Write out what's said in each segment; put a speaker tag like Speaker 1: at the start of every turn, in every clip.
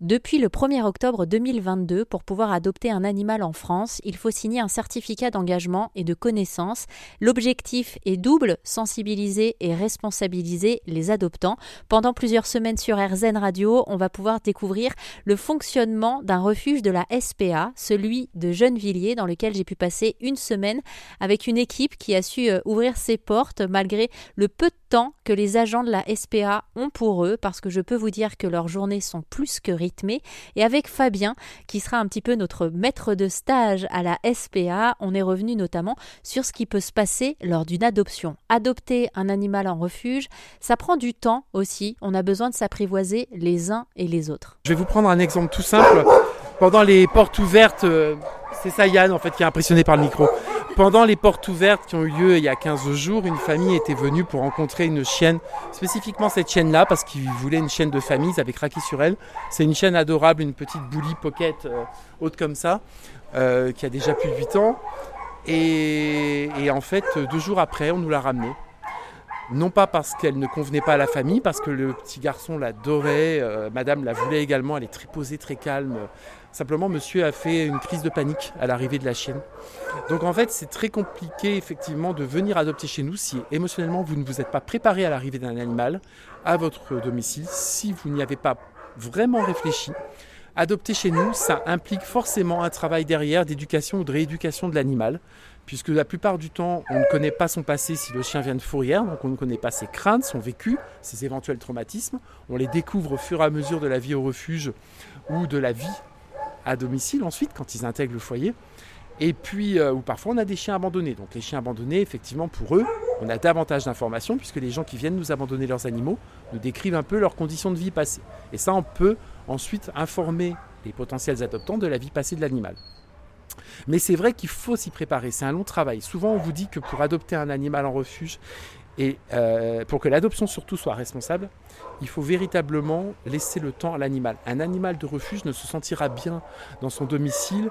Speaker 1: Depuis le 1er octobre 2022, pour pouvoir adopter un animal en France, il faut signer un certificat d'engagement et de connaissance. L'objectif est double, sensibiliser et responsabiliser les adoptants. Pendant plusieurs semaines sur RZN Radio, on va pouvoir découvrir le fonctionnement d'un refuge de la SPA, celui de Gennevilliers, dans lequel j'ai pu passer une semaine avec une équipe qui a su euh, ouvrir ses portes malgré le peu de temps que les agents de la SPA ont pour eux, parce que je peux vous dire que leurs journées sont plus que et avec Fabien, qui sera un petit peu notre maître de stage à la SPA, on est revenu notamment sur ce qui peut se passer lors d'une adoption. Adopter un animal en refuge, ça prend du temps aussi. On a besoin de s'apprivoiser les uns et les autres.
Speaker 2: Je vais vous prendre un exemple tout simple. Pendant les portes ouvertes, euh, c'est ça Yann en fait qui est impressionné par le micro. Pendant les portes ouvertes qui ont eu lieu il y a 15 jours, une famille était venue pour rencontrer une chienne, spécifiquement cette chienne-là, parce qu'ils voulaient une chienne de famille, ils avaient craqué sur elle. C'est une chienne adorable, une petite bully pocket euh, haute comme ça, euh, qui a déjà plus de 8 ans. Et, et, en fait, deux jours après, on nous l'a ramenée non pas parce qu'elle ne convenait pas à la famille, parce que le petit garçon l'adorait, euh, madame la voulait également, elle est très posée, très calme. Simplement, monsieur a fait une crise de panique à l'arrivée de la chienne. Donc en fait, c'est très compliqué effectivement de venir adopter chez nous si émotionnellement vous ne vous êtes pas préparé à l'arrivée d'un animal à votre domicile, si vous n'y avez pas vraiment réfléchi. Adopter chez nous, ça implique forcément un travail derrière d'éducation ou de rééducation de l'animal puisque la plupart du temps, on ne connaît pas son passé si le chien vient de fourrière, donc on ne connaît pas ses craintes, son vécu, ses éventuels traumatismes. On les découvre au fur et à mesure de la vie au refuge ou de la vie à domicile ensuite, quand ils intègrent le foyer. Et puis, euh, ou parfois on a des chiens abandonnés. Donc les chiens abandonnés, effectivement, pour eux, on a davantage d'informations, puisque les gens qui viennent nous abandonner leurs animaux nous décrivent un peu leurs conditions de vie passées. Et ça, on peut ensuite informer les potentiels adoptants de la vie passée de l'animal. Mais c'est vrai qu'il faut s'y préparer, c'est un long travail. Souvent on vous dit que pour adopter un animal en refuge, et euh, pour que l'adoption surtout soit responsable, il faut véritablement laisser le temps à l'animal. Un animal de refuge ne se sentira bien dans son domicile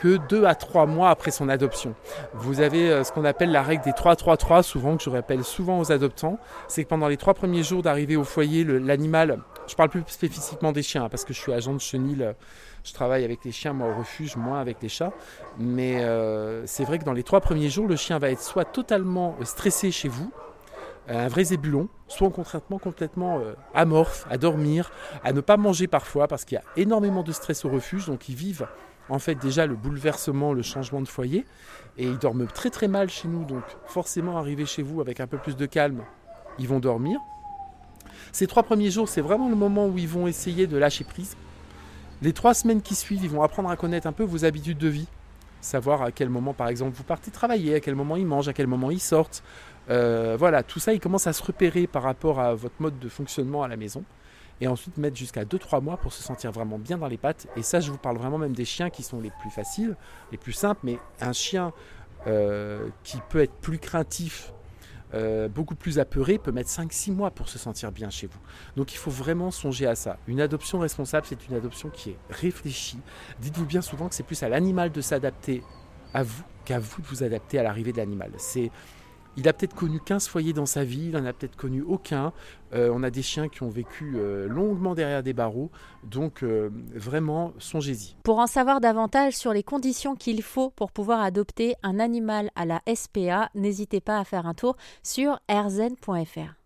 Speaker 2: que deux à trois mois après son adoption. Vous avez euh, ce qu'on appelle la règle des 3-3-3, souvent que je rappelle souvent aux adoptants, c'est que pendant les trois premiers jours d'arrivée au foyer, l'animal, je parle plus spécifiquement des chiens, hein, parce que je suis agent de chenil, euh, je travaille avec les chiens, moi au refuge, moins avec les chats, mais euh, c'est vrai que dans les trois premiers jours, le chien va être soit totalement stressé chez vous, un vrai zébulon, soit concrètement complètement amorphe, à dormir, à ne pas manger parfois parce qu'il y a énormément de stress au refuge, donc ils vivent en fait déjà le bouleversement, le changement de foyer. Et ils dorment très très mal chez nous, donc forcément arriver chez vous avec un peu plus de calme, ils vont dormir. Ces trois premiers jours, c'est vraiment le moment où ils vont essayer de lâcher prise. Les trois semaines qui suivent, ils vont apprendre à connaître un peu vos habitudes de vie. Savoir à quel moment, par exemple, vous partez travailler, à quel moment ils mangent, à quel moment ils sortent. Euh, voilà, tout ça, ils commencent à se repérer par rapport à votre mode de fonctionnement à la maison et ensuite mettre jusqu'à 2-3 mois pour se sentir vraiment bien dans les pattes. Et ça, je vous parle vraiment même des chiens qui sont les plus faciles, les plus simples, mais un chien euh, qui peut être plus craintif, euh, beaucoup plus apeuré, peut mettre 5-6 mois pour se sentir bien chez vous. Donc il faut vraiment songer à ça. Une adoption responsable, c'est une adoption qui est réfléchie. Dites-vous bien souvent que c'est plus à l'animal de s'adapter à vous qu'à vous de vous adapter à l'arrivée de l'animal. C'est il a peut-être connu 15 foyers dans sa vie, il n'en a peut-être connu aucun. Euh, on a des chiens qui ont vécu euh, longuement derrière des barreaux, donc euh, vraiment, songez-y.
Speaker 1: Pour en savoir davantage sur les conditions qu'il faut pour pouvoir adopter un animal à la SPA, n'hésitez pas à faire un tour sur rzn.fr.